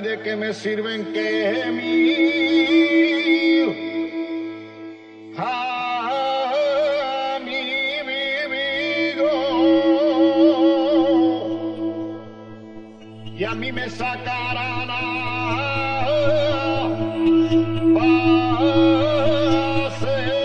Ay, ¿de qué me sirven que mi a mi vivido y a mí me sacarán a paseo.